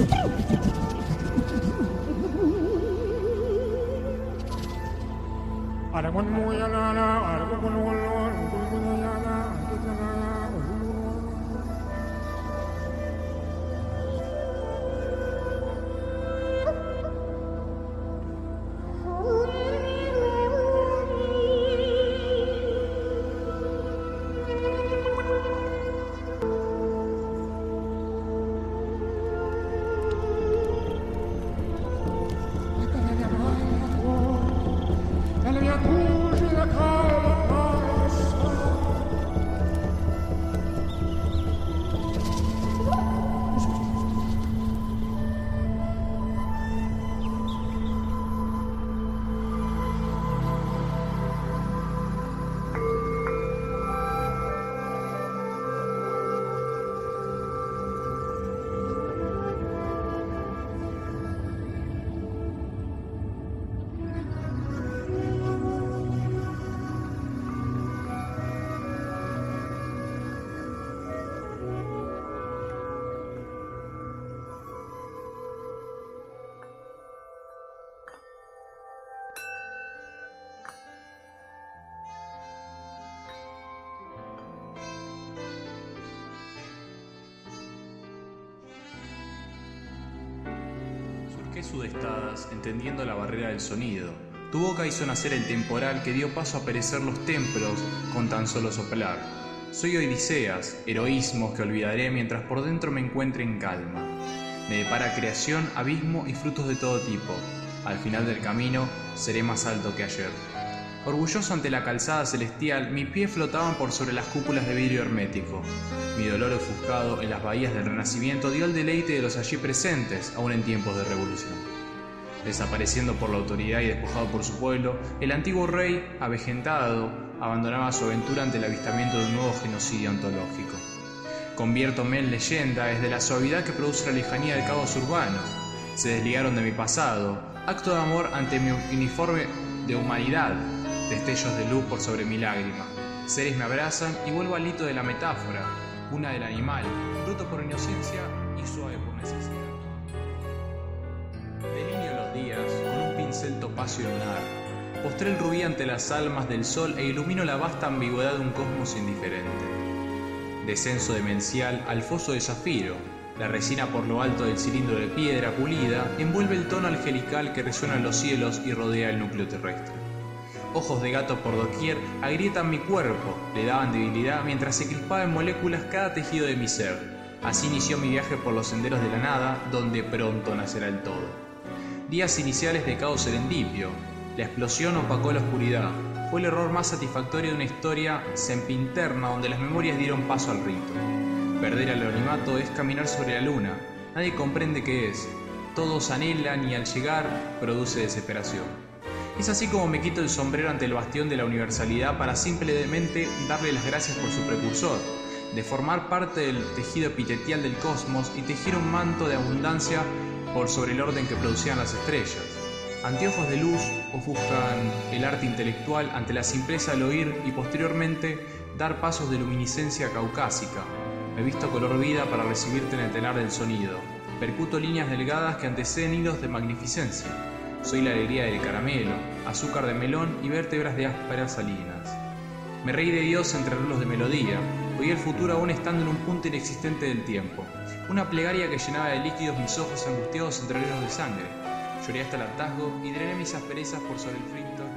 I don't want to sudestadas, entendiendo la barrera del sonido. Tu boca hizo nacer el temporal que dio paso a perecer los templos con tan solo soplar. Soy Odiseas, heroísmos que olvidaré mientras por dentro me encuentre en calma. Me depara creación, abismo y frutos de todo tipo. Al final del camino seré más alto que ayer. Orgulloso ante la calzada celestial, mis pies flotaban por sobre las cúpulas de vidrio hermético. Mi dolor ofuscado en las bahías del Renacimiento dio el deleite de los allí presentes, aún en tiempos de revolución. Desapareciendo por la autoridad y despojado por su pueblo, el antiguo rey, avejentado, abandonaba su aventura ante el avistamiento de un nuevo genocidio ontológico. Conviértome en leyenda desde la suavidad que produce la lejanía del caos urbano. Se desligaron de mi pasado, acto de amor ante mi uniforme de humanidad, destellos de luz por sobre mi lágrima. Seres me abrazan y vuelvo al hito de la metáfora, una del animal, bruto por inocencia y suave por necesidad. Delineo los días con un pincel topacio lunar. Postré el rubí ante las almas del sol e ilumino la vasta ambigüedad de un cosmos indiferente. Descenso demencial al foso de zafiro. La resina por lo alto del cilindro de piedra pulida envuelve el tono angelical que resuena en los cielos y rodea el núcleo terrestre. Ojos de gato por doquier agrietan mi cuerpo, le daban debilidad mientras se crispaba en moléculas cada tejido de mi ser. Así inició mi viaje por los senderos de la nada, donde pronto nacerá el todo. Días iniciales de caos serendipio. La explosión opacó la oscuridad. Fue el error más satisfactorio de una historia sempinterna donde las memorias dieron paso al rito. Perder el anonimato es caminar sobre la luna. Nadie comprende qué es. Todos anhelan y al llegar produce desesperación. Es así como me quito el sombrero ante el bastión de la universalidad para simplemente darle las gracias por su precursor, de formar parte del tejido epitetial del cosmos y tejer un manto de abundancia por sobre el orden que producían las estrellas. Anteojos de luz ofuscan el arte intelectual ante la simpleza del oír y posteriormente dar pasos de luminiscencia caucásica. Me visto color vida para recibirte en el telar del sonido. Percuto líneas delgadas que anteceden hilos de magnificencia. Soy la alegría del caramelo, azúcar de melón y vértebras de ásperas salinas. Me reí de Dios entre rulos de melodía, oí el futuro aún estando en un punto inexistente del tiempo. Una plegaria que llenaba de líquidos mis ojos angustiados entre ríos de sangre. Lloré hasta el hartazgo y drené mis asperezas por sobre el frito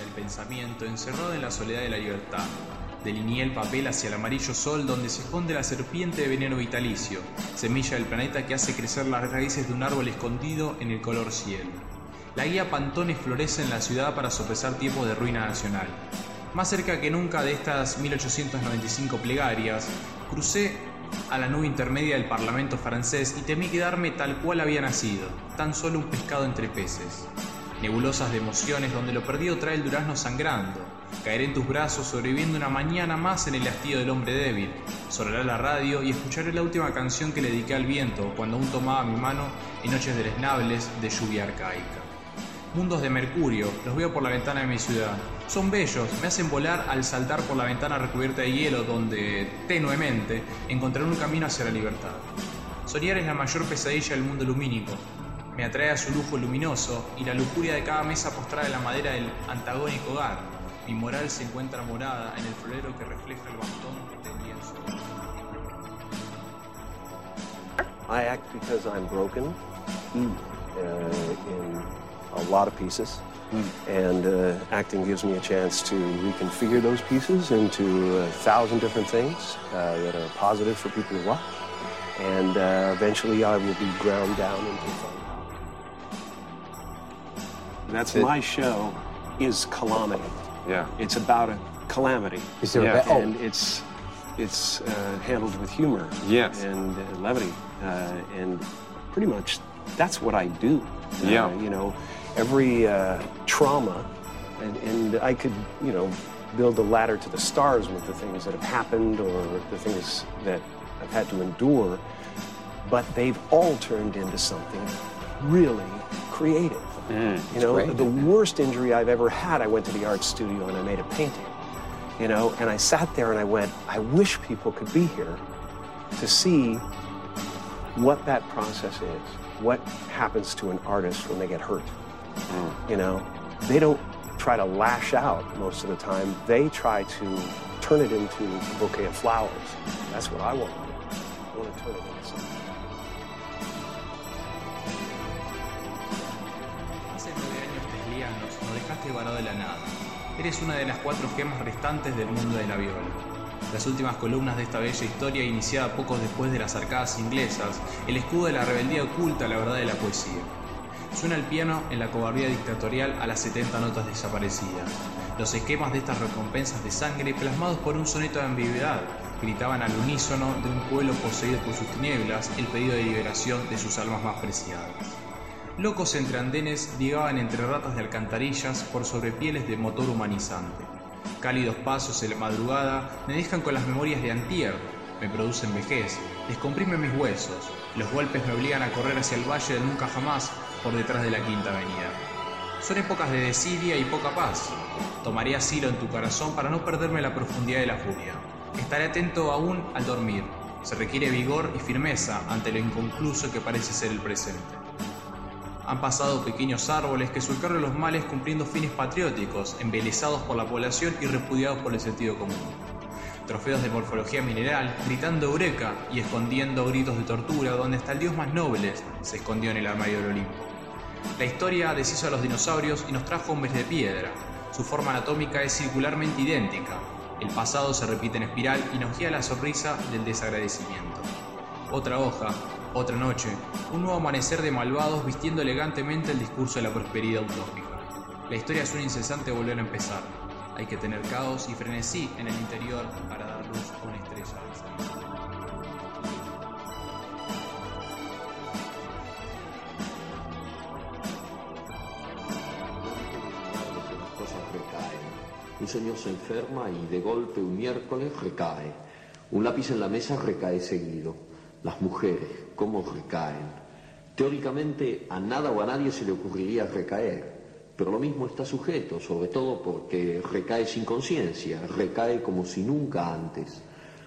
del pensamiento encerrado en la soledad de la libertad. Delineé el papel hacia el amarillo sol donde se esconde la serpiente de veneno vitalicio, semilla del planeta que hace crecer las raíces de un árbol escondido en el color cielo. La guía Pantone florece en la ciudad para sopesar tiempos de ruina nacional. Más cerca que nunca de estas 1895 plegarias, crucé a la nube intermedia del Parlamento francés y temí quedarme tal cual había nacido, tan solo un pescado entre peces. Nebulosas de emociones donde lo perdido trae el durazno sangrando. Caeré en tus brazos sobreviviendo una mañana más en el hastío del hombre débil. Sonará la radio y escucharé la última canción que le dediqué al viento cuando aún tomaba mi mano en noches deleznables de lluvia arcaica. Mundos de Mercurio, los veo por la ventana de mi ciudad. Son bellos, me hacen volar al saltar por la ventana recubierta de hielo donde, tenuemente, encontraré un camino hacia la libertad. Soñar es la mayor pesadilla del mundo lumínico. Me atrae a su lujo luminoso y la lujuria de cada mesa postrada en la madera del antagónico hogar. Mi moral se encuentra morada en el florero que refleja el bastón del lienzo. I act because I'm broken uh, in a lot of pieces. And uh, acting gives me a chance to reconfigure those pieces into a thousand different things uh, that are positive for people to watch. And uh, eventually I will be ground down into fun. That's It- my show is Calamity. Yeah. It's about a calamity. Is there a Yeah. ba- oh, And it's it's uh, handled with humor Yes. and uh, levity, uh, and pretty much that's what I do. Uh, Yeah. you know, every uh, trauma, and, and I could you know build a ladder to the stars with the things that have happened or the things that I've had to endure, but they've all turned into something really creative. Mm. you know, great. the worst injury I've ever had, I went to the art studio and I made a painting you know and i sat there and i went i wish people could be here to see what that process is what happens to an artist when they get hurt. Mm. You know they don't try to lash out most of the time. They try to turn it into a bouquet of flowers. That's what i want. To do i want to turn it into something dejaste varado de la nada. Eres una de las cuatro gemas restantes del mundo de la viola. Las últimas columnas de esta bella historia, iniciada pocos después de las arcadas inglesas, el escudo de la rebeldía oculta la verdad de la poesía. Suena el piano en la cobardía dictatorial a las 70 notas desaparecidas. Los esquemas de estas recompensas de sangre, plasmados por un soneto de ambigüedad, gritaban al unísono de un pueblo poseído por sus tinieblas el pedido de liberación de sus almas más preciadas. Locos entre andenes digaban entre ratas de alcantarillas por sobre pieles de motor humanizante. Cálidos pasos en la madrugada me dejan con las memorias de antier, me producen vejez, descomprimen mis huesos, los golpes me obligan a correr hacia el valle del nunca jamás por detrás de la quinta avenida. Son épocas de desidia y poca paz. Tomaré asilo en tu corazón para no perderme la profundidad de la furia. Estaré atento aún al dormir. Se requiere vigor y firmeza ante lo inconcluso que parece ser el presente. Han pasado pequeños árboles que surcaron los males cumpliendo fines patrióticos, embelesados por la población y repudiados por el sentido común. Trofeos de morfología mineral, gritando eureka y escondiendo gritos de tortura donde hasta el dios más noble se escondió en el armario del Olimpo. La historia deshizo a los dinosaurios y nos trajo hombres de piedra. Su forma anatómica es circularmente idéntica. El pasado se repite en espiral y nos guía la sonrisa del desagradecimiento. Otra hoja, otra noche, un nuevo amanecer de malvados vistiendo elegantemente el discurso de la prosperidad utópica. La historia es un incesante volver a empezar. Hay que tener caos y frenesí en el interior para dar luz a una estrella. Un señor se enferma y de golpe un miércoles recae. Un lápiz en la mesa recae seguido. Las mujeres, ¿cómo recaen? Teóricamente a nada o a nadie se le ocurriría recaer, pero lo mismo está sujeto, sobre todo porque recae sin conciencia, recae como si nunca antes.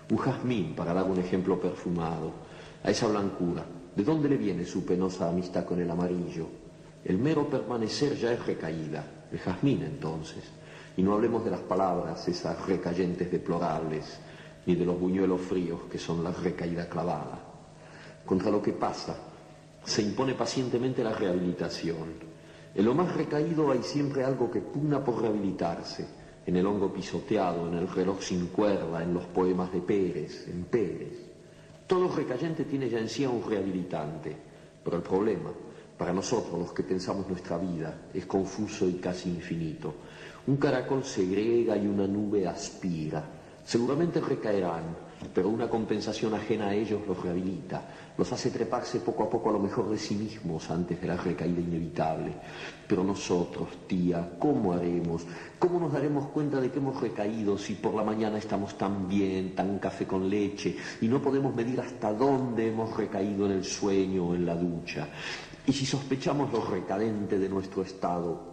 Un jazmín, para dar un ejemplo perfumado, a esa blancura, ¿de dónde le viene su penosa amistad con el amarillo? El mero permanecer ya es recaída, el jazmín entonces. Y no hablemos de las palabras, esas recayentes deplorables, ni de los buñuelos fríos que son la recaída clavada. Contra lo que pasa, se impone pacientemente la rehabilitación. En lo más recaído hay siempre algo que pugna por rehabilitarse, en el hongo pisoteado, en el reloj sin cuerda, en los poemas de Pérez, en Pérez. Todo recayente tiene ya en sí a un rehabilitante, pero el problema, para nosotros los que pensamos nuestra vida, es confuso y casi infinito. Un caracol segrega y una nube aspira. Seguramente recaerán, pero una compensación ajena a ellos los rehabilita, los hace treparse poco a poco a lo mejor de sí mismos antes de la recaída inevitable. Pero nosotros, tía, ¿cómo haremos? ¿Cómo nos daremos cuenta de que hemos recaído si por la mañana estamos tan bien, tan café con leche, y no podemos medir hasta dónde hemos recaído en el sueño o en la ducha? Y si sospechamos lo recadente de nuestro estado,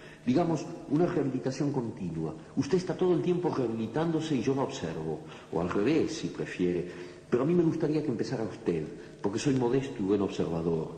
digamos, una rehabilitación continua. Usted está todo el tiempo rehabilitándose y yo lo observo, o al revés, si prefiere. Pero a mí me gustaría que empezara usted, porque soy modesto y buen observador.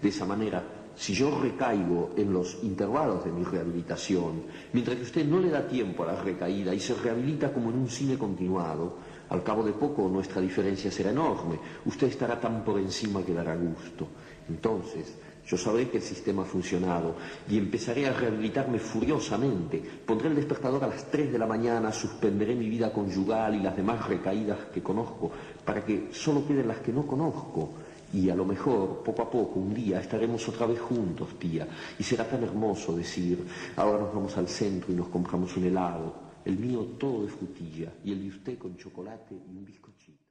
De esa manera, si yo recaigo en los intervalos de mi rehabilitación, mientras que usted no le da tiempo a la recaída y se rehabilita como en un cine continuado, al cabo de poco nuestra diferencia será enorme. Usted estará tan por encima que dará gusto. Entonces, yo sabré que el sistema ha funcionado y empezaré a rehabilitarme furiosamente. Pondré el despertador a las 3 de la mañana, suspenderé mi vida conyugal y las demás recaídas que conozco para que solo queden las que no conozco. Y a lo mejor, poco a poco, un día estaremos otra vez juntos, tía. Y será tan hermoso decir, ahora nos vamos al centro y nos compramos un helado. El mío todo de frutilla y el de usted con chocolate y un bizcochito.